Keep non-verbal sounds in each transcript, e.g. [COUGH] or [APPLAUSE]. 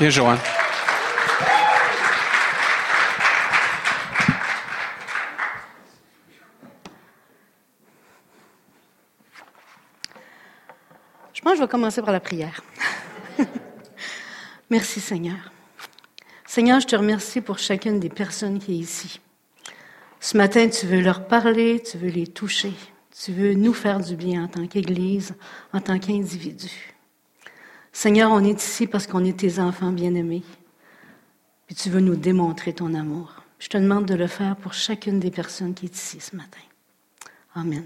Bien, Joanne. Je pense que je vais commencer par la prière. [LAUGHS] Merci Seigneur. Seigneur, je te remercie pour chacune des personnes qui est ici. Ce matin, tu veux leur parler, tu veux les toucher, tu veux nous faire du bien en tant qu'Église, en tant qu'individu. Seigneur, on est ici parce qu'on est tes enfants bien-aimés, puis tu veux nous démontrer ton amour. Je te demande de le faire pour chacune des personnes qui est ici ce matin. Amen.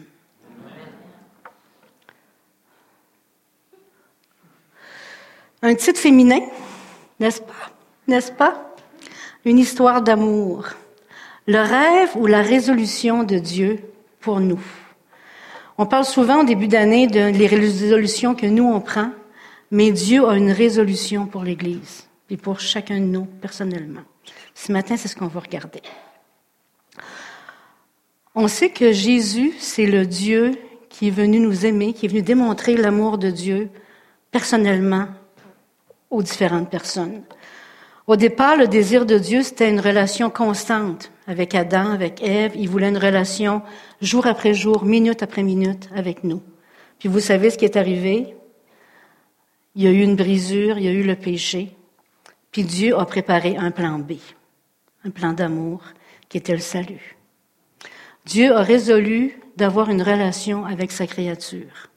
Un titre féminin, n'est-ce pas? N'est-ce pas? Une histoire d'amour. Le rêve ou la résolution de Dieu pour nous. On parle souvent au début d'année de les résolutions que nous on prend, mais Dieu a une résolution pour l'Église et pour chacun de nous personnellement. Ce matin, c'est ce qu'on va regarder. On sait que Jésus, c'est le Dieu qui est venu nous aimer, qui est venu démontrer l'amour de Dieu personnellement aux différentes personnes. Au départ, le désir de Dieu, c'était une relation constante avec Adam, avec Ève. Il voulait une relation jour après jour, minute après minute avec nous. Puis vous savez ce qui est arrivé? Il y a eu une brisure, il y a eu le péché. Puis Dieu a préparé un plan B, un plan d'amour qui était le salut. Dieu a résolu d'avoir une relation avec sa créature.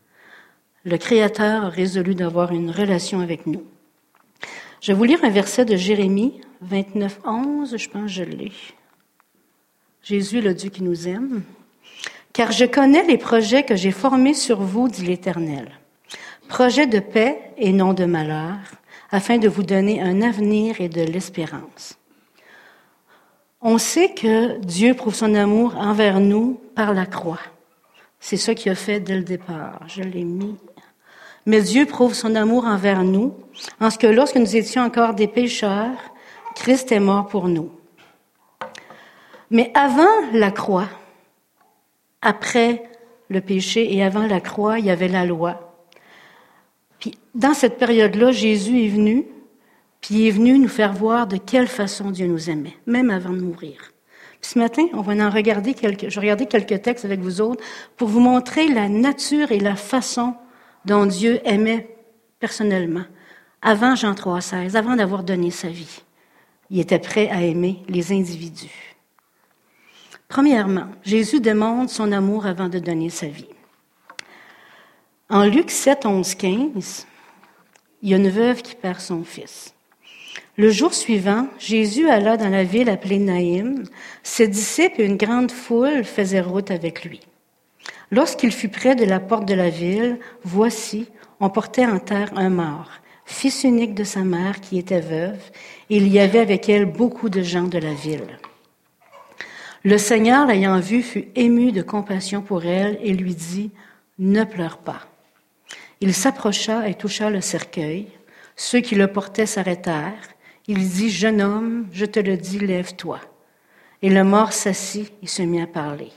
Le Créateur a résolu d'avoir une relation avec nous. Je vais vous lire un verset de Jérémie 29, 11, je pense que je l'ai. Jésus le Dieu qui nous aime. Car je connais les projets que j'ai formés sur vous, dit l'Éternel. Projets de paix et non de malheur, afin de vous donner un avenir et de l'espérance. On sait que Dieu prouve son amour envers nous par la croix. C'est ce qu'il a fait dès le départ. Je l'ai mis mais Dieu prouve son amour envers nous, en ce que lorsque nous étions encore des pécheurs, Christ est mort pour nous. Mais avant la croix, après le péché et avant la croix, il y avait la loi. Dans cette période-là, Jésus est venu, puis il est venu nous faire voir de quelle façon Dieu nous aimait, même avant de mourir. Puis ce matin, on va en regarder quelques, je regarder quelques textes avec vous autres pour vous montrer la nature et la façon dont Dieu aimait personnellement, avant Jean 3,16, avant d'avoir donné sa vie. Il était prêt à aimer les individus. Premièrement, Jésus demande son amour avant de donner sa vie. En Luc 7, 11, 15, il y a une veuve qui perd son fils. Le jour suivant, Jésus alla dans la ville appelée Naïm. Ses disciples et une grande foule faisaient route avec lui. Lorsqu'il fut près de la porte de la ville, voici, on portait en terre un mort, fils unique de sa mère qui était veuve, et il y avait avec elle beaucoup de gens de la ville. Le Seigneur, l'ayant vue, fut ému de compassion pour elle et lui dit, Ne pleure pas. Il s'approcha et toucha le cercueil. Ceux qui le portaient s'arrêtèrent. Il dit, Jeune homme, je te le dis, lève-toi. Et le mort s'assit et se mit à parler.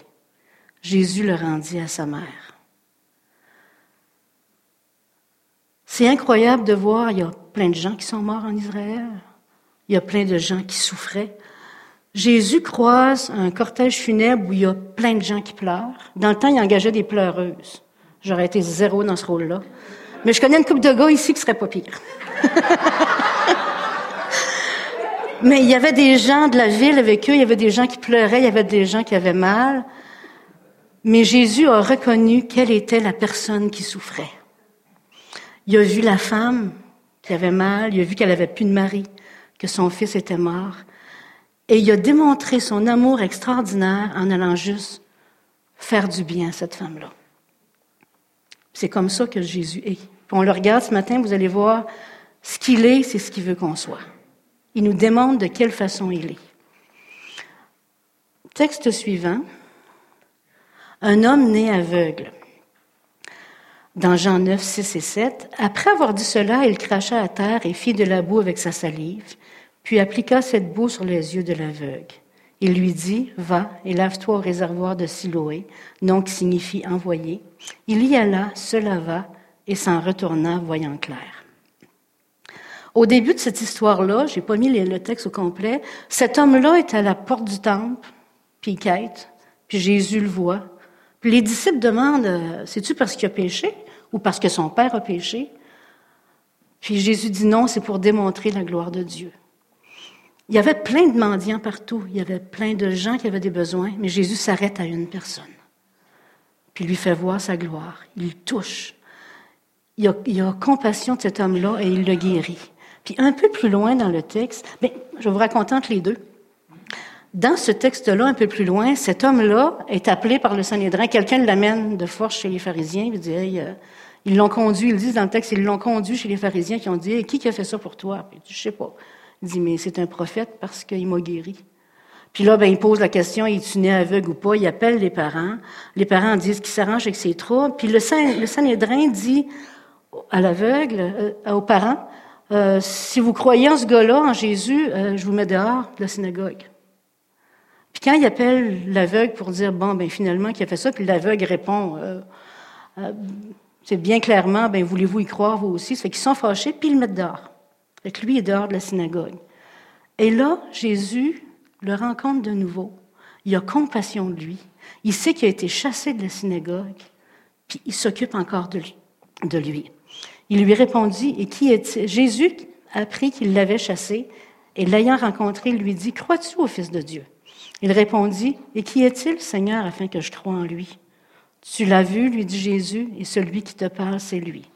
Jésus le rendit à sa mère. C'est incroyable de voir, il y a plein de gens qui sont morts en Israël, il y a plein de gens qui souffraient. Jésus croise un cortège funèbre où il y a plein de gens qui pleurent. Dans le temps, il engageait des pleureuses. J'aurais été zéro dans ce rôle-là. Mais je connais une couple de gars ici qui serait pas pire. [LAUGHS] Mais il y avait des gens de la ville avec eux, il y avait des gens qui pleuraient, il y avait des gens qui avaient mal. Mais Jésus a reconnu quelle était la personne qui souffrait. Il a vu la femme qui avait mal, il a vu qu'elle avait plus de mari, que son fils était mort. Et il a démontré son amour extraordinaire en allant juste faire du bien à cette femme-là. C'est comme ça que Jésus est. on le regarde ce matin, vous allez voir, ce qu'il est, c'est ce qu'il veut qu'on soit. Il nous demande de quelle façon il est. Texte suivant un homme né aveugle. Dans Jean 9, 6 et 7, après avoir dit cela, il cracha à terre et fit de la boue avec sa salive, puis appliqua cette boue sur les yeux de l'aveugle. Il lui dit, va et lave-toi au réservoir de Siloé, nom qui signifie envoyé. Il y alla, se lava et s'en retourna, voyant clair. Au début de cette histoire-là, j'ai pas mis le texte au complet, cet homme-là est à la porte du temple, puis il quête, puis Jésus le voit. Puis les disciples demandent, euh, c'est-tu parce qu'il a péché ou parce que son père a péché? Puis Jésus dit non, c'est pour démontrer la gloire de Dieu. Il y avait plein de mendiants partout, il y avait plein de gens qui avaient des besoins, mais Jésus s'arrête à une personne, puis lui fait voir sa gloire, il touche. Il a, a compassion de cet homme-là et il le guérit. Puis un peu plus loin dans le texte, bien, je vous raconte entre les deux. Dans ce texte-là, un peu plus loin, cet homme-là est appelé par le Sanhédrin. Quelqu'un l'amène de force chez les pharisiens. Il dit, euh, ils l'ont conduit, ils disent dans le texte, ils l'ont conduit chez les pharisiens qui ont dit, qui a fait ça pour toi? Puis je sais pas. Il dit, mais c'est un prophète parce qu'il m'a guéri. Puis là, ben, il pose la question, est-tu né aveugle ou pas? Il appelle les parents. Les parents disent qu'ils s'arrangent avec ses troubles. Puis le, le Sanhédrin dit à l'aveugle, euh, aux parents, euh, si vous croyez en ce gars-là, en Jésus, euh, je vous mets dehors de la synagogue. Puis quand il appelle l'aveugle pour dire, bon, ben finalement, qui a fait ça, puis l'aveugle répond, c'est bien clairement, ben voulez-vous y croire vous aussi? Ça fait qu'ils sont fâchés, puis ils le mettent dehors. Que lui est dehors de la synagogue. Et là, Jésus le rencontre de nouveau. Il a compassion de lui. Il sait qu'il a été chassé de la synagogue, puis il s'occupe encore de lui. De lui. Il lui répondit, Et qui est-il Jésus apprit qu'il l'avait chassé, et l'ayant rencontré, lui dit, Crois-tu au Fils de Dieu Il répondit, Et qui est-il, Seigneur, afin que je croie en lui Tu l'as vu, lui dit Jésus, et celui qui te parle, c'est lui.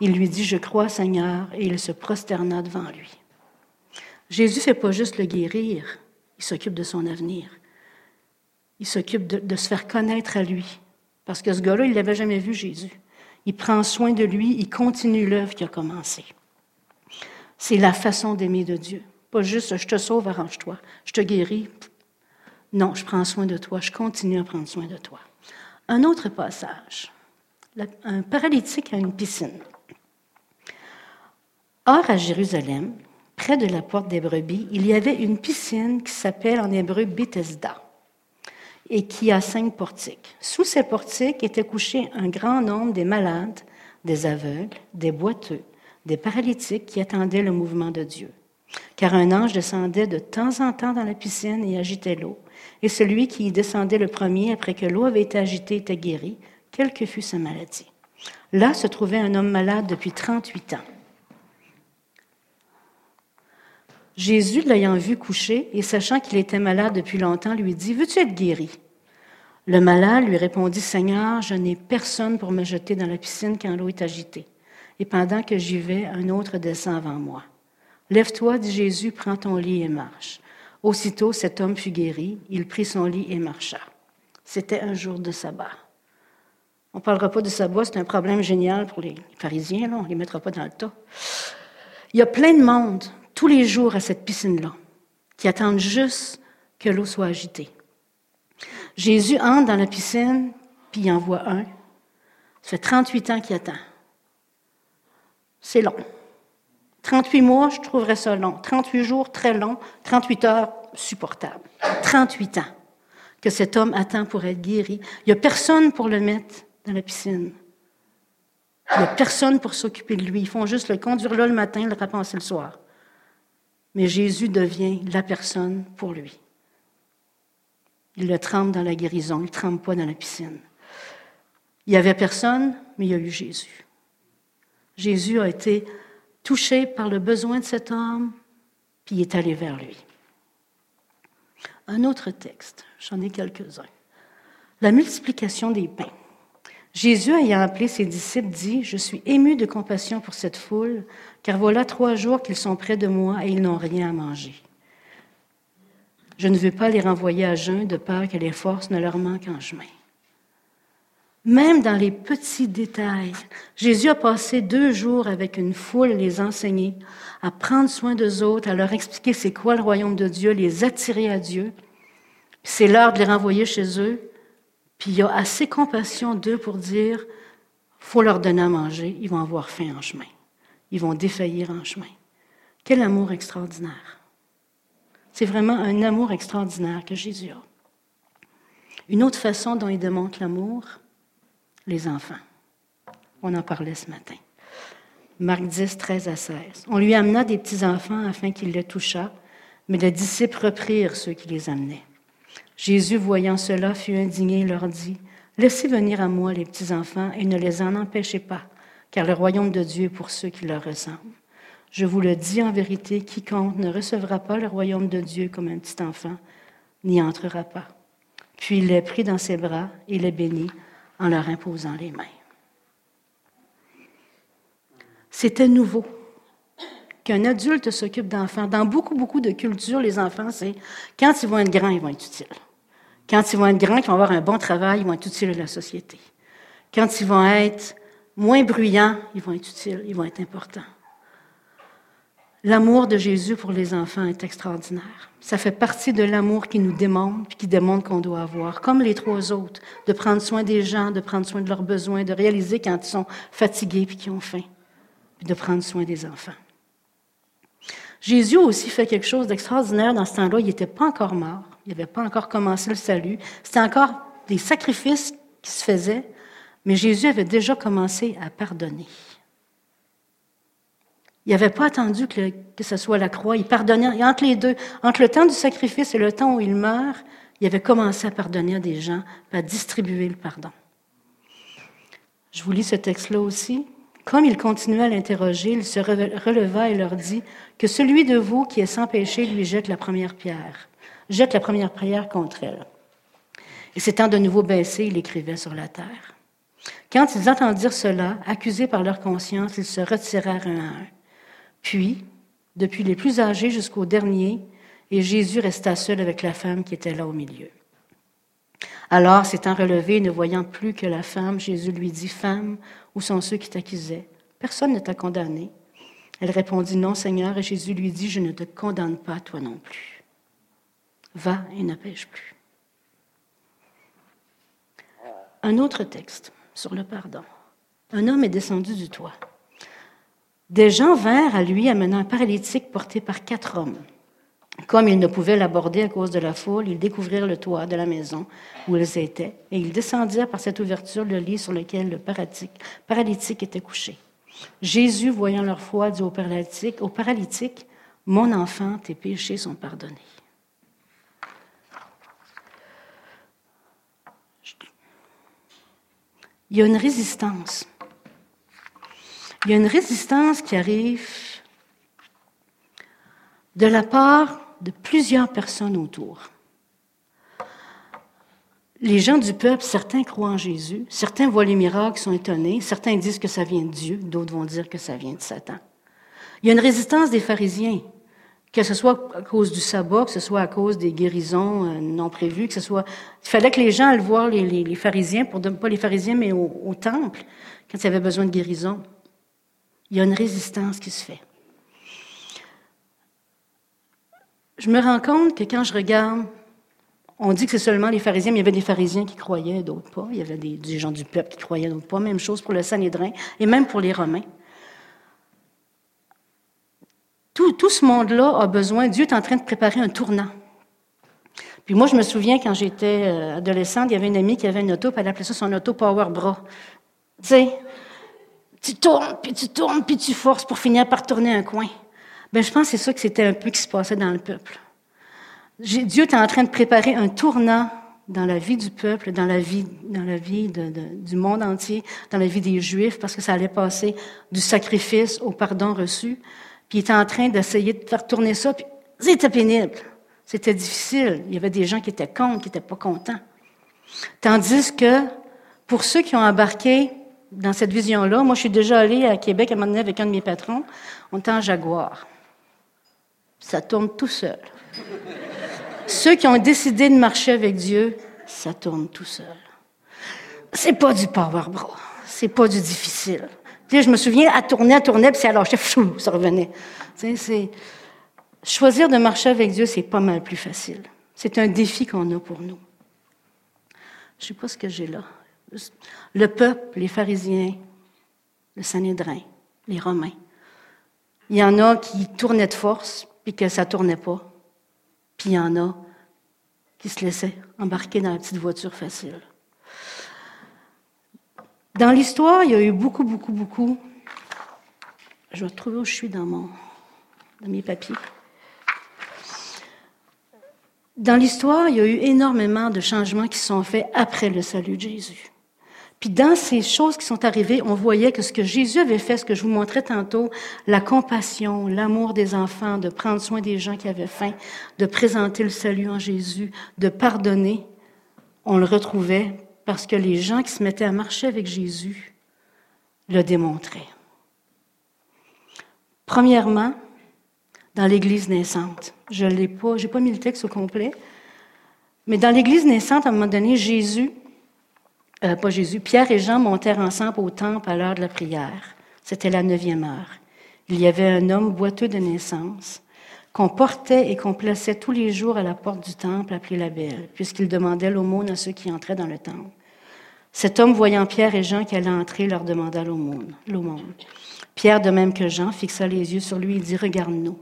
Il lui dit, Je crois, Seigneur, et il se prosterna devant lui. Jésus ne fait pas juste le guérir, il s'occupe de son avenir. Il s'occupe de, se faire connaître à lui. Parce que ce gars-là, il l'avait jamais vu, Jésus. Il prend soin de lui, il continue l'œuvre qui a commencé. C'est la façon d'aimer de Dieu. Pas juste je te sauve, arrange-toi, je te guéris. Non, je prends soin de toi, je continue à prendre soin de toi. Un autre passage un paralytique à une piscine. Or, à Jérusalem, près de la porte des brebis, il y avait une piscine qui s'appelle en hébreu Bethesda et qui a cinq portiques. Sous ces portiques étaient couchés un grand nombre des malades, des aveugles, des boiteux, des paralytiques qui attendaient le mouvement de Dieu. Car un ange descendait de temps en temps dans la piscine et agitait l'eau, et celui qui y descendait le premier après que l'eau avait été agitée était guéri, quelle que fût sa maladie. Là se trouvait un homme malade depuis 38 ans. Jésus, l'ayant vu coucher et sachant qu'il était malade depuis longtemps, lui dit, Veux-tu être guéri Le malade lui répondit, Seigneur, je n'ai personne pour me jeter dans la piscine quand l'eau est agitée. Et pendant que j'y vais, un autre descend avant moi. Lève-toi, dit Jésus, prends ton lit et marche. Aussitôt, cet homme fut guéri, il prit son lit et marcha. C'était un jour de sabbat. On ne parlera pas de sabbat, c'est un problème génial pour les pharisiens, on ne les mettra pas dans le tas. Il y a plein de monde, tous les jours, à cette piscine-là, qui attendent juste que l'eau soit agitée. Jésus entre dans la piscine, puis il en voit un. Ça fait 38 ans qu'il attend. C'est long. 38 mois, je trouverais ça long. 38 jours, très long. 38 heures, supportable. 38 ans que cet homme attend pour être guéri. Il n'y a personne pour le mettre dans la piscine. Il n'y a personne pour s'occuper de lui. Ils font juste le conduire là le matin, le rapenser le soir. Mais Jésus devient la personne pour lui. Il le trempe dans la guérison, il ne trempe pas dans la piscine. Il n'y avait personne, mais il y a eu Jésus. Jésus a été touché par le besoin de cet homme, puis il est allé vers lui. Un autre texte, j'en ai quelques-uns. La multiplication des pains. Jésus, ayant appelé ses disciples, dit, Je suis ému de compassion pour cette foule, car voilà trois jours qu'ils sont près de moi et ils n'ont rien à manger. Je ne veux pas les renvoyer à jeun de peur que les forces ne leur manquent en chemin. Même dans les petits détails, Jésus a passé deux jours avec une foule, les enseigner, à prendre soin d'eux autres, à leur expliquer c'est quoi le royaume de Dieu, les attirer à Dieu. C'est l'heure de les renvoyer chez eux. Puis il y a assez compassion d'eux pour dire, faut leur donner à manger, ils vont avoir faim en chemin. Ils vont défaillir en chemin. Quel amour extraordinaire. C'est vraiment un amour extraordinaire que Jésus a. Une autre façon dont il démontre l'amour, les enfants. On en parlait ce matin. Marc 10, 13 à 16. On lui amena des petits-enfants afin qu'il les touchât, mais les disciples reprirent ceux qui les amenaient. Jésus, voyant cela, fut indigné et leur dit, Laissez venir à moi les petits-enfants et ne les en empêchez pas, car le royaume de Dieu est pour ceux qui leur ressemblent. Je vous le dis en vérité, quiconque ne recevra pas le royaume de Dieu comme un petit enfant n'y entrera pas. Puis il les prit dans ses bras et les bénit en leur imposant les mains. C'était nouveau qu'un adulte s'occupe d'enfants. Dans beaucoup, beaucoup de cultures, les enfants, c'est quand ils vont être grands, ils vont être utiles. Quand ils vont être grands, qu'ils vont avoir un bon travail, ils vont être utiles à la société. Quand ils vont être moins bruyants, ils vont être utiles, ils vont être importants. L'amour de Jésus pour les enfants est extraordinaire. Ça fait partie de l'amour qui nous démontre, puis qui démontre qu'on doit avoir, comme les trois autres, de prendre soin des gens, de prendre soin de leurs besoins, de réaliser quand ils sont fatigués puis qu'ils ont faim, de prendre soin des enfants. Jésus aussi fait quelque chose d'extraordinaire dans ce temps-là. Il n'était pas encore mort. Il n'avait pas encore commencé le salut. C'était encore des sacrifices qui se faisaient, mais Jésus avait déjà commencé à pardonner. Il n'avait pas attendu que, ce soit la croix. Il pardonnait. entre les deux, entre le temps du sacrifice et le temps où il meurt, il avait commencé à pardonner à des gens, à distribuer le pardon. Je vous lis ce texte-là aussi. Comme il continuait à l'interroger, il se releva et leur dit que celui de vous qui est sans péché lui jette la première pierre, jette la première prière contre elle. Et s'étant de nouveau baissé, il écrivait sur la terre. Quand ils entendirent cela, accusés par leur conscience, ils se retirèrent un à un. Puis, depuis les plus âgés jusqu'au dernier, et Jésus resta seul avec la femme qui était là au milieu. Alors, s'étant relevé, ne voyant plus que la femme, Jésus lui dit, Femme, où sont ceux qui t'accusaient? Personne ne t'a condamné. Elle répondit, Non, Seigneur, et Jésus lui dit, Je ne te condamne pas, toi non plus. Va et ne pêche plus. Un autre texte sur le pardon. Un homme est descendu du toit. Des gens vinrent à lui amenant un paralytique porté par quatre hommes. Comme ils ne pouvaient l'aborder à cause de la foule, ils découvrirent le toit de la maison où ils étaient, et ils descendirent par cette ouverture le lit sur lequel le paralytique, était couché. Jésus, voyant leur foi, dit au paralytique, au paralytique, Mon enfant, tes péchés sont pardonnés. Il y a une résistance il y a une résistance qui arrive de la part de plusieurs personnes autour. Les gens du peuple, certains croient en Jésus, certains voient les miracles, sont étonnés, certains disent que ça vient de Dieu, d'autres vont dire que ça vient de Satan. Il y a une résistance des pharisiens, que ce soit à cause du sabbat, que ce soit à cause des guérisons euh, non prévues, que ce soit... Il fallait que les gens aillent voir les, pharisiens, pour, pas les pharisiens, mais au, temple, quand il y avait besoin de guérison. Il y a une résistance qui se fait. Je me rends compte que quand je regarde, on dit que c'est seulement les pharisiens, mais il y avait des pharisiens qui croyaient, d'autres pas. Il y avait des, gens du peuple qui croyaient, d'autres pas. Même chose pour le Sanhédrin et même pour les Romains. Tout, ce monde-là a besoin, Dieu est en train de préparer un tournant. Puis moi, je me souviens, quand j'étais euh, adolescente, il y avait une amie qui avait une auto, puis elle appelait ça son auto Power Bra. Tu sais, tu tournes, puis tu tournes, puis tu forces pour finir par tourner un coin. Ben, je pense que c'est ça que c'était un peu qui se passait dans le peuple. Dieu était en train de préparer un tournant dans la vie du peuple, dans la vie du monde entier, dans la vie des Juifs, parce que ça allait passer du sacrifice au pardon reçu. Puis il était en train d'essayer de faire tourner ça, puis c'était pénible. C'était difficile. Il y avait des gens qui étaient contre, qui n'étaient pas contents. Tandis que pour ceux qui ont embarqué dans cette vision-là, moi, je suis déjà allée à Québec à un moment donné avec un de mes patrons. On était en Jaguar. Ça tourne tout seul. Ceux qui ont décidé de marcher avec Dieu, ça tourne tout seul. C'est pas du power bro. C'est pas du difficile. Tu je me souviens, à tourner, à tourner, puis c'est alors, fou, ça revenait. Tu c'est, choisir de marcher avec Dieu, c'est pas mal plus facile. C'est un défi qu'on a pour nous. Je sais pas ce que j'ai là. Le peuple, les pharisiens, le Sanhédrin, les Romains. Il y en a qui tournaient de force, puis que ça ne tournait pas. Puis il y en a qui se laissaient embarquer dans la petite voiture facile. Dans l'histoire, il y a eu beaucoup, beaucoup, beaucoup je vais trouver où je suis dans, dans mes papiers. Dans l'histoire, il y a eu énormément de changements qui sont faits après le salut de Jésus. Puis dans ces choses qui sont arrivées, on voyait que ce que Jésus avait fait, ce que je vous montrais tantôt, la compassion, l'amour des enfants, de prendre soin des gens qui avaient faim, de présenter le salut en Jésus, de pardonner, on le retrouvait parce que les gens qui se mettaient à marcher avec Jésus le démontraient. Premièrement, dans l'Église naissante. Je l'ai pas, mis le texte au complet, mais dans l'Église naissante, à un moment donné, Jésus euh, pas Jésus, Pierre et Jean montèrent ensemble au temple à l'heure de la prière. C'était la neuvième heure. Il y avait un homme boiteux de naissance qu'on portait et qu'on plaçait tous les jours à la porte du temple appelé la Belle, puisqu'il demandait l'aumône à ceux qui entraient dans le temple. Cet homme, voyant Pierre et Jean qui allaient entrer, leur demanda l'aumône. Pierre, de même que Jean, fixa les yeux sur lui et dit Regarde-nous.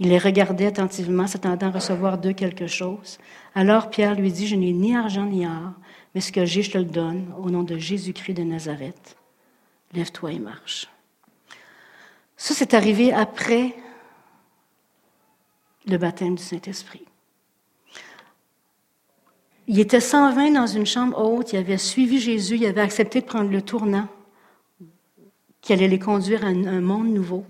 Il les regardait attentivement, s'attendant à recevoir d'eux quelque chose. Alors Pierre lui dit Je n'ai ni argent ni or, mais ce que j'ai, je te le donne au nom de Jésus-Christ de Nazareth. Lève-toi et marche. Ça, c'est arrivé après le baptême du Saint-Esprit. Il était 120 dans une chambre haute, il avait suivi Jésus, il avait accepté de prendre le tournant qui allait les conduire à un monde nouveau.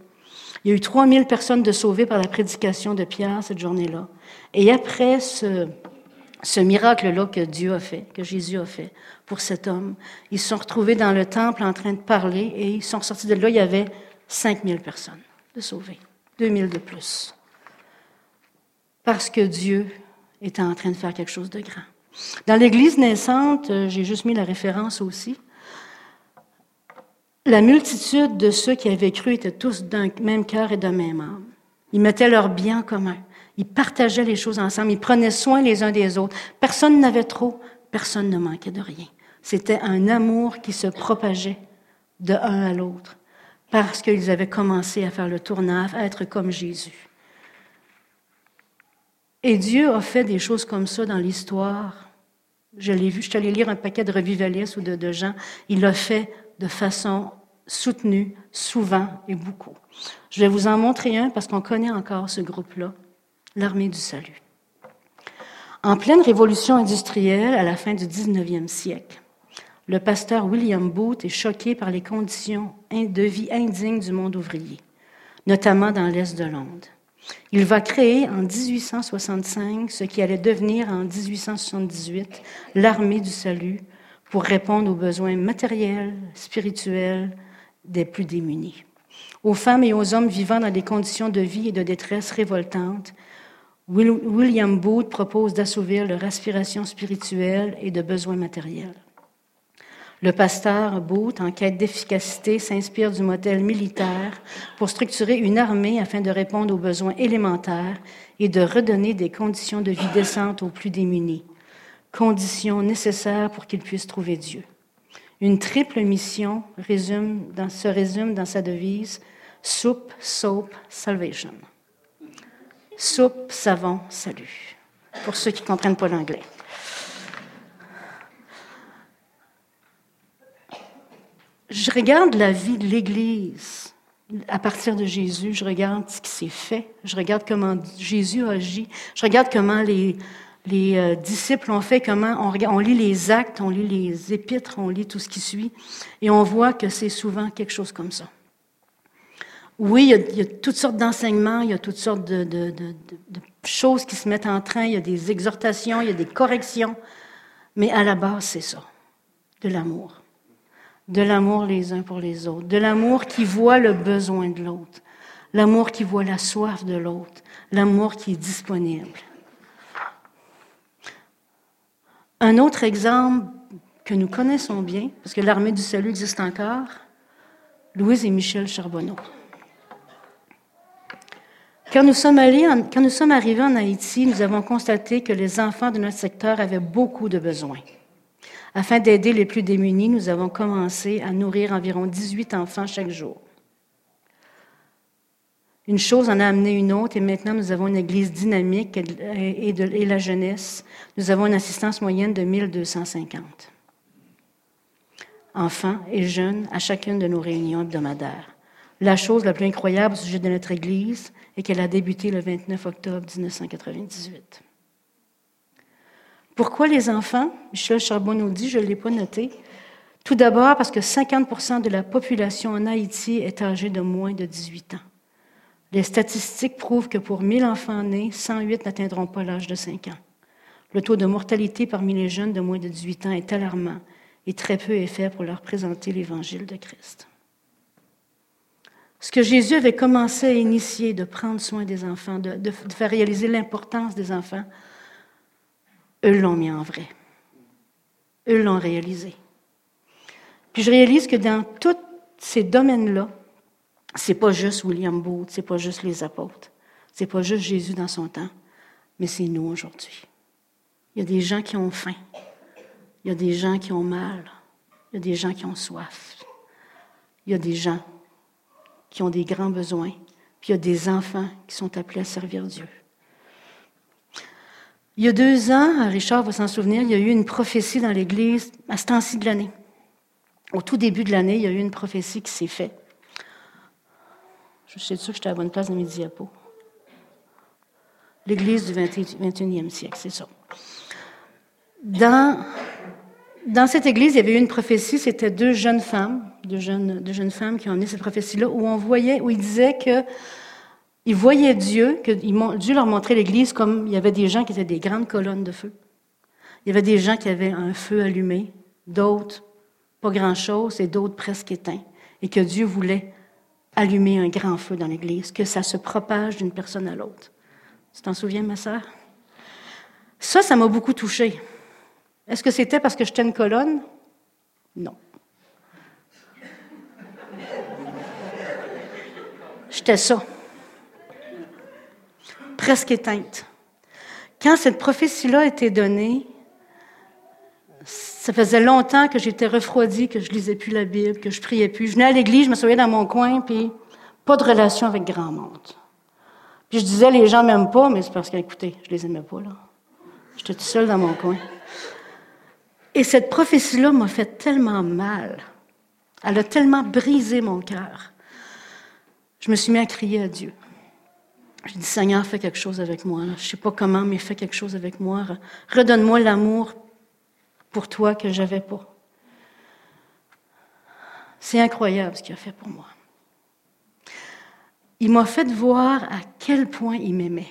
Il y a eu 3000 personnes de sauvées par la prédication de Pierre cette journée-là. Et après ce, miracle-là que Dieu a fait, que Jésus a fait pour cet homme. Ils se sont retrouvés dans le temple en train de parler et ils sont sortis de là. Il y avait 5000 personnes de sauvées, 2000 de plus. Parce que Dieu était en train de faire quelque chose de grand. Dans l'Église naissante, euh, j'ai juste mis la référence aussi. La multitude de ceux qui avaient cru étaient tous d'un même cœur et d'un même âme. Ils mettaient leur bien commun. Ils partageaient les choses ensemble. Ils prenaient soin les uns des autres. Personne n'avait trop. Personne ne manquait de rien. C'était un amour qui se propageait de un à l'autre parce qu'ils avaient commencé à faire le tournage, à être comme Jésus. Et Dieu a fait des choses comme ça dans l'histoire. Je l'ai vu, je suis allée lire un paquet de revivalistes ou de, de gens. Il l'a fait de façon soutenue, souvent et beaucoup. Je vais vous en montrer un parce qu'on connaît encore ce groupe-là l'armée du salut. En pleine révolution industrielle à la fin du 19e siècle, le pasteur William Booth est choqué par les conditions de vie indignes du monde ouvrier, notamment dans l'Est de Londres. Il va créer en 1865 ce qui allait devenir en 1878 l'armée du salut pour répondre aux besoins matériels, spirituels des plus démunis. Aux femmes et aux hommes vivant dans des conditions de vie et de détresse révoltantes, William Booth propose d'assouvir leur aspiration spirituelle et de besoins matériels. Le pasteur Booth, en quête d'efficacité, s'inspire du modèle militaire pour structurer une armée afin de répondre aux besoins élémentaires et de redonner des conditions de vie décentes aux plus démunis, conditions nécessaires pour qu'ils puissent trouver Dieu. Une triple mission se résume dans sa devise Soup, Soap, Salvation. Soupe, savon, salut. Pour ceux qui ne comprennent pas l'anglais. Je regarde la vie de l'Église à partir de Jésus. Je regarde ce qui s'est fait. Je regarde comment Jésus a agi. Je regarde comment les, euh, disciples ont fait, comment on lit les actes, on lit les épîtres, on lit tout ce qui suit. Et on voit que c'est souvent quelque chose comme ça. Oui, il y, a, toutes sortes d'enseignements, il y a toutes sortes de, choses qui se mettent en train, il y a des exhortations, il y a des corrections, mais à la base, c'est ça, de l'amour. De l'amour les uns pour les autres, de l'amour qui voit le besoin de l'autre, l'amour qui voit la soif de l'autre, l'amour qui est disponible. Un autre exemple que nous connaissons bien, parce que l'armée du salut existe encore, Louise et Michel Charbonneau. Quand nous, sommes quand nous sommes arrivés en Haïti, nous avons constaté que les enfants de notre secteur avaient beaucoup de besoins. Afin d'aider les plus démunis, nous avons commencé à nourrir environ 18 enfants chaque jour. Une chose en a amené une autre et maintenant nous avons une église dynamique et, la jeunesse. Nous avons une assistance moyenne de 1250 enfants et jeunes à chacune de nos réunions hebdomadaires. La chose la plus incroyable au sujet de notre Église est qu'elle a débuté le 29 octobre 1998. Pourquoi les enfants? Michel Charbon nous dit, je ne l'ai pas noté. Tout d'abord parce que 50% de la population en Haïti est âgée de moins de 18 ans. Les statistiques prouvent que pour 1000 enfants nés, 108 n'atteindront pas l'âge de 5 ans. Le taux de mortalité parmi les jeunes de moins de 18 ans est alarmant et très peu est fait pour leur présenter l'évangile de Christ. Ce que Jésus avait commencé à initier, de prendre soin des enfants, de, de faire réaliser l'importance des enfants, eux l'ont mis en vrai. Eux l'ont réalisé. Puis je réalise que dans tous ces domaines-là, c'est pas juste William Booth, c'est pas juste les apôtres, c'est pas juste Jésus dans son temps, mais c'est nous aujourd'hui. Il y a des gens qui ont faim, il y a des gens qui ont mal, il y a des gens qui ont soif, il y a des gens qui ont des grands besoins, puis il y a des enfants qui sont appelés à servir Dieu. Il y a deux ans, Richard va s'en souvenir, il y a eu une prophétie dans l'Église à ce temps-ci de l'année. Au tout début de l'année, il y a eu une prophétie qui s'est faite. Je suis sûre que j'étais à la bonne place dans mes diapos. L'Église du 21e siècle, c'est ça. Dans, cette Église, il y avait eu une prophétie, c'était deux jeunes femmes, deux jeunes femmes qui ont amené cette prophétie-là, où on voyait, où ils disaient que ils voyaient Dieu, que Dieu leur montrait l'Église comme il y avait des gens qui étaient des grandes colonnes de feu. Il y avait des gens qui avaient un feu allumé, d'autres pas grand-chose et d'autres presque éteints. Et que Dieu voulait allumer un grand feu dans l'Église, que ça se propage d'une personne à l'autre. Tu t'en souviens, ma sœur? Ça, ça m'a beaucoup touchée. Est-ce que c'était parce que j'étais une colonne? Non. J'étais ça presque éteinte. Quand cette prophétie-là a été donnée, ça faisait longtemps que j'étais refroidie, que je lisais plus la Bible, que je priais plus. Je venais à l'église, je me souviens dans mon coin, puis pas de relation avec grand monde. Puis je disais, les gens m'aiment pas, mais c'est parce qu'écoutez, je les aimais pas, là. J'étais toute seule dans mon coin. Et cette prophétie-là m'a fait tellement mal. Elle a tellement brisé mon cœur. Je me suis mis à crier à Dieu. J'ai dit, Seigneur, fais quelque chose avec moi. Je ne sais pas comment, mais fais quelque chose avec moi. Redonne-moi l'amour pour toi que j'avais pas. C'est incroyable ce qu'il a fait pour moi. Il m'a fait voir à quel point il m'aimait.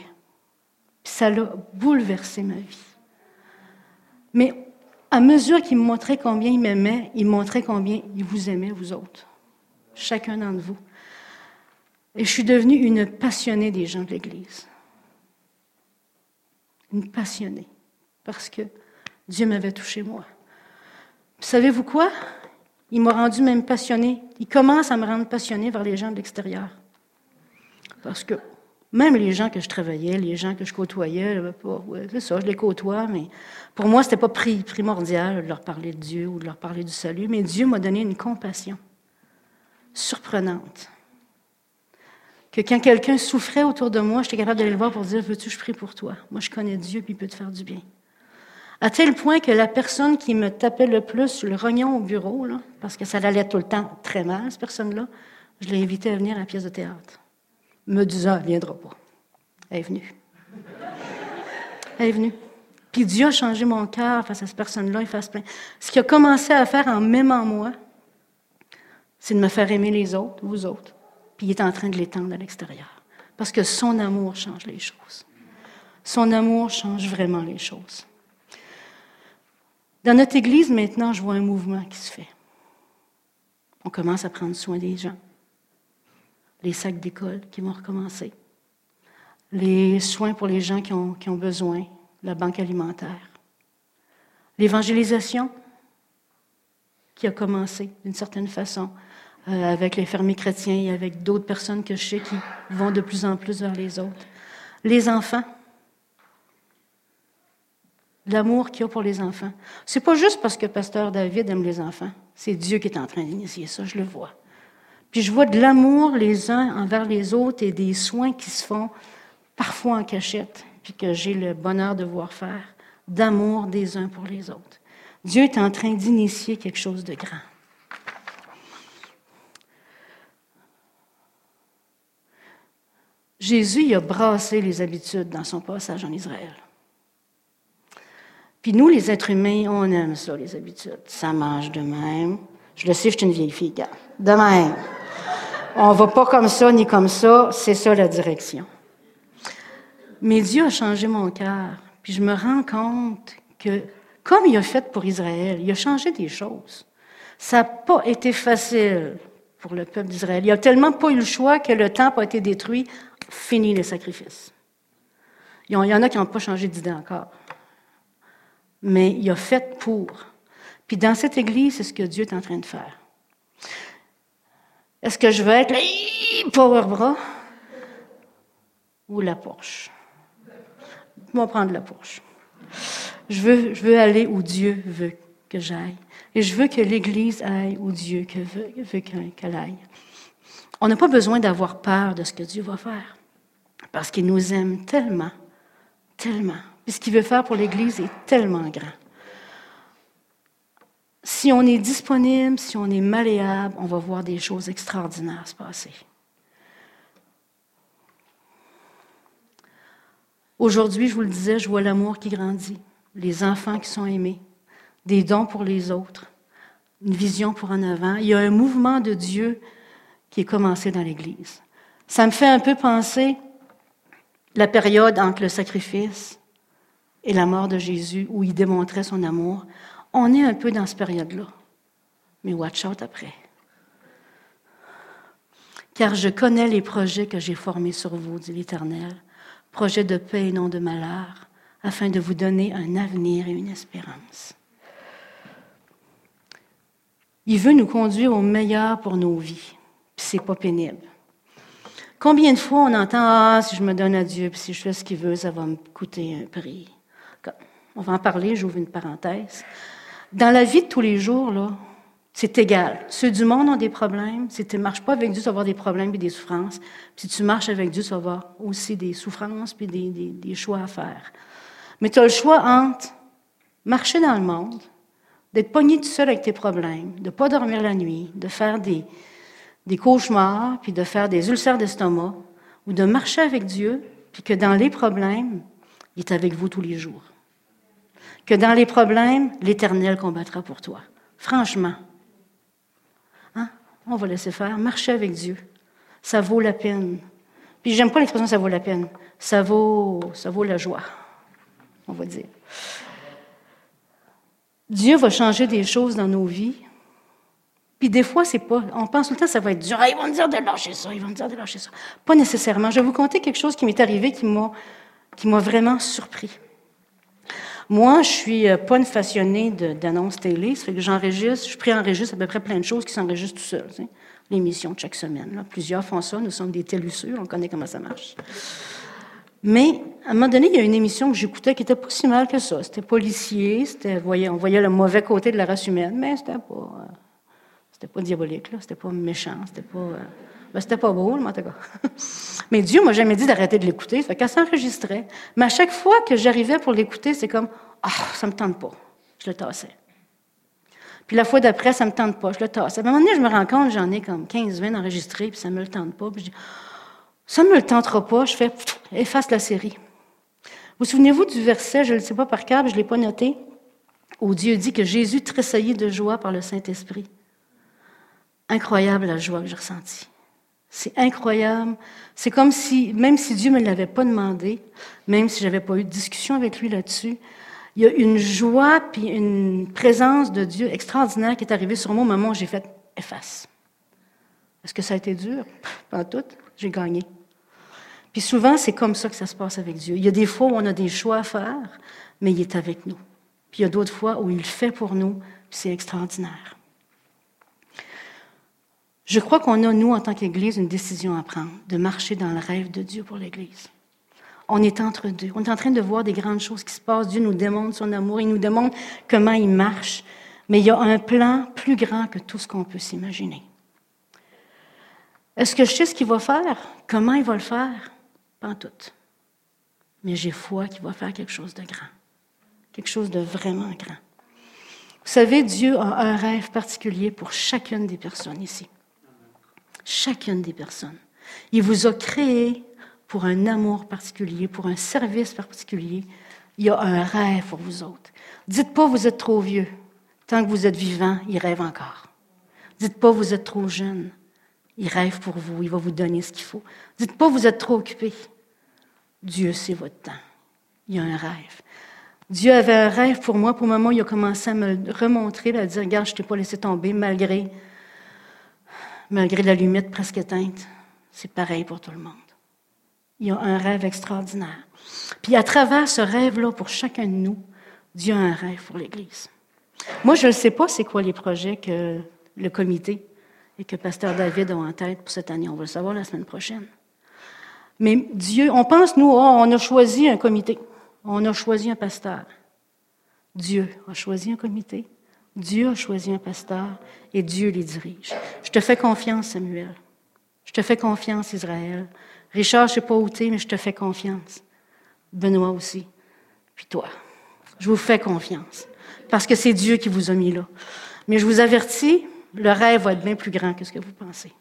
Ça l'a bouleversé ma vie. Mais à mesure qu'il me montrait combien il m'aimait, il montrait combien il vous aimait, vous autres. Chacun d'entre vous. Et je suis devenue une passionnée des gens de l'Église. Une passionnée. Parce que Dieu m'avait touché moi. Savez-vous quoi? Il m'a rendu même passionnée. Il commence à me rendre passionnée vers les gens de l'extérieur. Parce que même les gens que je travaillais, les gens que je côtoyais, c'est ça, je les côtoie, mais pour moi, ce n'était pas primordial de leur parler de Dieu ou de leur parler du salut, mais Dieu m'a donné une compassion surprenante que quand quelqu'un souffrait autour de moi, j'étais capable d'aller le voir pour dire Veux-tu que je prie pour toi? Moi, je connais Dieu, puis il peut te faire du bien. À tel point que la personne qui me tapait le plus sur le rognon au bureau, parce que ça allait tout le temps très mal, cette personne-là, je l'ai invitée à venir à la pièce de théâtre. Me disant Elle ne viendra pas. Elle est venue. [LAUGHS] Elle est venue. Puis Dieu a changé mon cœur face à cette personne-là, il fasse plein. Ce qu'il a commencé à faire en m'aimant moi, c'est de me faire aimer les autres, vous autres puis il est en train de l'étendre à l'extérieur. Parce que son amour change les choses. Son amour change vraiment les choses. Dans notre Église, maintenant, je vois un mouvement qui se fait. On commence à prendre soin des gens. Les sacs d'école qui vont recommencer. Les soins pour les gens qui ont, qui ont besoin, la banque alimentaire. L'évangélisation qui a commencé d'une certaine façon euh, avec les fermiers chrétiens et avec d'autres personnes que je sais qui vont de plus en plus vers les autres. Les enfants. L'amour qu'il y a pour les enfants. C'est pas juste parce que Pasteur David aime les enfants. C'est Dieu qui est en train d'initier ça, je le vois. Puis je vois de l'amour les uns envers les autres et des soins qui se font parfois en cachette, puis que j'ai le bonheur de voir faire, d'amour des uns pour les autres. Dieu est en train d'initier quelque chose de grand. Jésus il a brassé les habitudes dans son passage en Israël. Puis nous, les êtres humains, on aime ça, les habitudes. Ça mange de même. Je le sais, je suis une vieille fille, gars. De même. On va pas comme ça ni comme ça. C'est ça la direction. Mais Dieu a changé mon cœur. Puis je me rends compte que, comme il a fait pour Israël, il a changé des choses. Ça n'a pas été facile pour le peuple d'Israël. Il a tellement pas eu le choix que le temple a été détruit. Fini les sacrifices. Il y en a qui n'ont pas changé d'idée encore mais il a fait pour. Puis dans cette Église, c'est ce que Dieu est en train de faire. Est-ce que je veux être le power bras ou la Porsche? Je vais prendre la Porsche. Je veux, je veux aller où Dieu veut que j'aille. Et je veux que l'Église aille où Dieu veut, qu'elle aille. On n'a pas besoin d'avoir peur de ce que Dieu va faire. Parce qu'il nous aime tellement, tellement puis ce qu'il veut faire pour l'Église est tellement grand. Si on est disponible, si on est malléable, on va voir des choses extraordinaires se passer. Aujourd'hui, je vous le disais, je vois l'amour qui grandit, les enfants qui sont aimés, des dons pour les autres, une vision pour en avant. Il y a un mouvement de Dieu qui est commencé dans l'Église. Ça me fait un peu penser la période entre le sacrifice et la mort de Jésus où il démontrait son amour. On est un peu dans cette période-là. Mais watch out après. Car je connais les projets que j'ai formés sur vous, dit l'Éternel, projets de paix et non de malheur, afin de vous donner un avenir et une espérance. Il veut nous conduire au meilleur pour nos vies, puis c'est pas pénible. Combien de fois on entend Ah, si je me donne à Dieu, puis si je fais ce qu'il veut, ça va me coûter un prix. On va en parler, j'ouvre une parenthèse. Dans la vie de tous les jours, là, c'est égal. Ceux du monde ont des problèmes. Si tu ne marches pas avec Dieu, tu vas avoir des problèmes et des souffrances. si tu marches avec Dieu, tu vas avoir aussi des souffrances et des, des, choix à faire. Mais tu as le choix entre marcher dans le monde, d'être pogné tout seul avec tes problèmes, de ne pas dormir la nuit, de faire des, des cauchemars, puis de faire des ulcères d'estomac, ou de marcher avec Dieu, puis que dans les problèmes, il est avec vous tous les jours que dans les problèmes, l'Éternel combattra pour toi. Franchement. Hein? On va laisser faire. Marcher avec Dieu. Ça vaut la peine. Puis j'aime pas l'expression ça vaut la peine. Ça vaut, ça vaut la joie, on va dire. Dieu va changer des choses dans nos vies. Puis des fois, c'est pas. On pense tout le temps ça va être dur. Ah, ils vont me dire de lâcher ça, ils vont me dire de lâcher ça. Pas nécessairement. Je vais vous conter quelque chose qui m'est arrivé qui m'a, qui m'a vraiment surpris. Moi, je suis euh, pas une façonnée d'annonces télé, ça fait que j'enregistre, je préenregistre à peu près plein de choses qui s'enregistrent tout seul. L'émission de chaque semaine. Plusieurs font ça, nous sommes des télussures, on connaît comment ça marche. Mais à un moment donné, il y a une émission que j'écoutais qui était pas si mal que ça. C'était policier, c'était, on voyait le mauvais côté de la race humaine, mais c'était pas, euh, c'était pas diabolique, là, c'était pas méchant, c'était pas. Euh, ben, c'était pas beau, mais en cas. [LAUGHS] mais Dieu m'a jamais dit d'arrêter de l'écouter. Ça fait qu'elle s'enregistrait. Mais à chaque fois que j'arrivais pour l'écouter, c'est comme, ah, ça me tente pas. Je le tassais. Puis la fois d'après, ça me tente pas. Je le tassais. À un moment donné, je me rends compte, j'en ai comme 15, 20 enregistrés, puis ça me le tente pas. Puis je dis, ça me le tentera pas. Je fais, efface la série. Vous souvenez-vous du verset, je ne le sais pas par cœur, je ne l'ai pas noté, où Dieu dit que Jésus tressaillit de joie par le Saint-Esprit. Incroyable la joie que j'ai ressentie. C'est incroyable. C'est comme si, même si Dieu ne me l'avait pas demandé, même si je n'avais pas eu de discussion avec lui là-dessus, il y a une joie puis une présence de Dieu extraordinaire qui est arrivée sur moi au moment où j'ai fait efface. Est-ce que ça a été dur? [LAUGHS] Pas tout. J'ai gagné. Puis souvent, c'est comme ça que ça se passe avec Dieu. Il y a des fois où on a des choix à faire, mais il est avec nous. Puis il y a d'autres fois où il le fait pour nous, puis c'est extraordinaire. Je crois qu'on a, nous, en tant qu'Église, une décision à prendre, de marcher dans le rêve de Dieu pour l'Église. On est entre deux. On est en train de voir des grandes choses qui se passent. Dieu nous démontre son amour. Il nous demande comment il marche. Mais il y a un plan plus grand que tout ce qu'on peut s'imaginer. Est-ce que je sais ce qu'il va faire? Comment il va le faire? Pas en tout. Mais j'ai foi qu'il va faire quelque chose de grand. Quelque chose de vraiment grand. Vous savez, Dieu a un rêve particulier pour chacune des personnes ici chacune des personnes. Il vous a créé pour un amour particulier, pour un service particulier. Il y a un rêve pour vous autres. Dites pas vous êtes trop vieux. Tant que vous êtes vivant, il rêve encore. Dites pas vous êtes trop jeune. Il rêve pour vous, il va vous donner ce qu'il faut. Dites pas vous êtes trop occupé. Dieu, c'est votre temps. Il y a un rêve. Dieu avait un rêve pour moi. Pour le moment, il a commencé à me remontrer, à dire Regarde, je ne t'ai pas laissé tomber malgré, malgré la lumière presque éteinte. C'est pareil pour tout le monde. Il y a un rêve extraordinaire. Puis à travers ce rêve-là, pour chacun de nous, Dieu a un rêve pour l'Église. Moi, je ne sais pas c'est quoi les projets que le comité et que Pasteur David a en tête pour cette année. On va le savoir la semaine prochaine. Mais Dieu, on pense, nous, oh, on a choisi un comité, on a choisi un pasteur. Dieu a choisi un comité, Dieu a choisi un pasteur et Dieu les dirige. Je te fais confiance, Samuel. Je te fais confiance, Israël. Richard, je ne sais pas où tu es, mais je te fais confiance. Benoît aussi. Puis toi. Je vous fais confiance. Parce que c'est Dieu qui vous a mis là. Mais je vous avertis, le rêve va être bien plus grand que ce que vous pensez.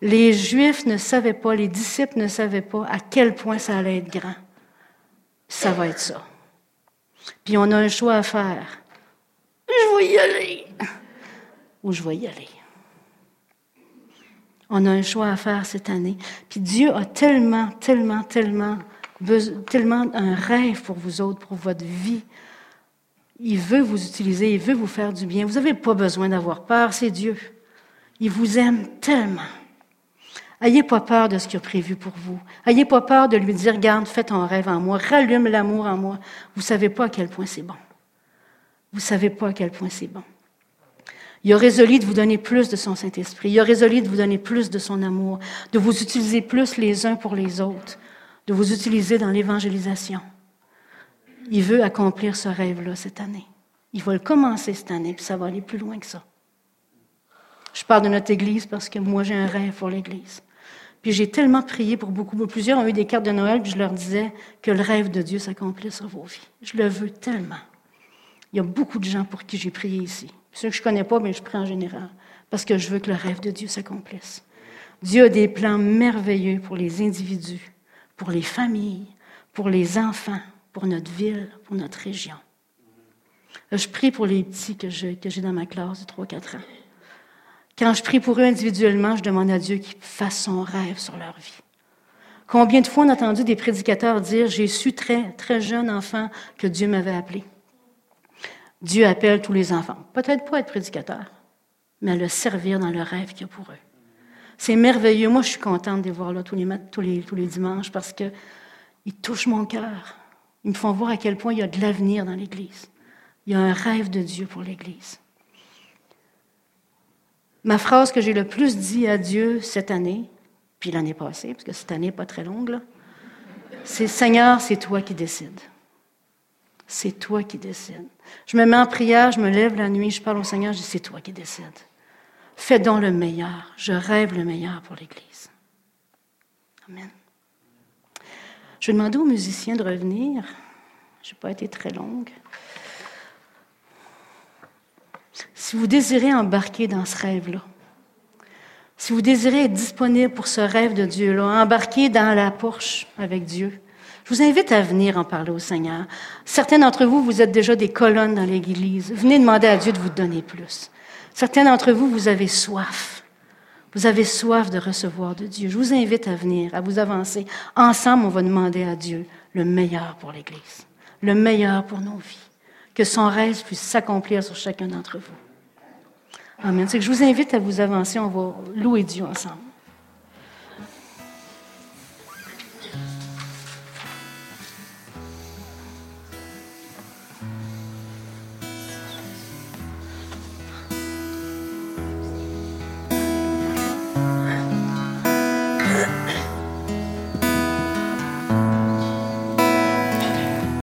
Les Juifs ne savaient pas, les disciples ne savaient pas à quel point ça allait être grand. Ça va être ça. Puis on a un choix à faire. Vais y aller. Je vais y aller. On a un choix à faire cette année. Puis Dieu a tellement, tellement, tellement, tellement un rêve pour vous autres, pour votre vie. Il veut vous utiliser, il veut vous faire du bien. Vous n'avez pas besoin d'avoir peur, c'est Dieu. Il vous aime tellement. Ayez pas peur de ce qu'il a prévu pour vous. Ayez pas peur de lui dire, garde, fais ton rêve en moi, rallume l'amour en moi. Vous savez pas à quel point c'est bon. Vous savez pas à quel point c'est bon. Il a résolu de vous donner plus de son Saint-Esprit. Il a résolu de vous donner plus de son amour, de vous utiliser plus les uns pour les autres, de vous utiliser dans l'évangélisation. Il veut accomplir ce rêve-là cette année. Il va le commencer cette année, puis ça va aller plus loin que ça. Je parle de notre Église parce que moi, j'ai un rêve pour l'Église. Puis j'ai tellement prié pour beaucoup, plusieurs ont eu des cartes de Noël, puis je leur disais que le rêve de Dieu s'accomplisse sur vos vies. Je le veux tellement. Il y a beaucoup de gens pour qui j'ai prié ici. Ceux que je ne connais pas, mais je prie en général, parce que je veux que le rêve de Dieu s'accomplisse. Dieu a des plans merveilleux pour les individus, pour les familles, pour les enfants, pour notre ville, pour notre région. Je prie pour les petits que j'ai dans ma classe de 3-4 ans. Quand je prie pour eux individuellement, je demande à Dieu qu'il fasse son rêve sur leur vie. Combien de fois on a entendu des prédicateurs dire J'ai su très, très jeune enfant que Dieu m'avait appelé. Dieu appelle tous les enfants. Peut-être pas être prédicateur, mais à le servir dans le rêve qu'il y a pour eux. C'est merveilleux. Moi, je suis contente de les voir là tous les, tous tous les dimanches parce qu'ils touchent mon cœur. Ils me font voir à quel point il y a de l'avenir dans l'Église. Il y a un rêve de Dieu pour l'Église. Ma phrase que j'ai le plus dit à Dieu cette année, puis l'année passée, parce que cette année n'est pas très longue, c'est Seigneur, c'est toi qui décides. C'est toi qui décides. Je me mets en prière, je me lève la nuit, je parle au Seigneur, je dis c'est toi qui décides. Fais donc le meilleur. Je rêve le meilleur pour l'Église. Amen. Je vais demander aux musiciens de revenir. Je n'ai pas été très longue. Si vous désirez embarquer dans ce rêve-là, si vous désirez être disponible pour ce rêve de Dieu-là, embarquer dans la Porsche avec Dieu, je vous invite à venir en parler au Seigneur. Certains d'entre vous, vous êtes déjà des colonnes dans l'Église. Venez demander à Dieu de vous donner plus. Certains d'entre vous, vous avez soif. Vous avez soif de recevoir de Dieu. Je vous invite à venir, à vous avancer. Ensemble, on va demander à Dieu le meilleur pour l'Église, le meilleur pour nos vies. Que son rêve puisse s'accomplir sur chacun d'entre vous. Amen. C'est que je vous invite à vous avancer. On va louer Dieu ensemble.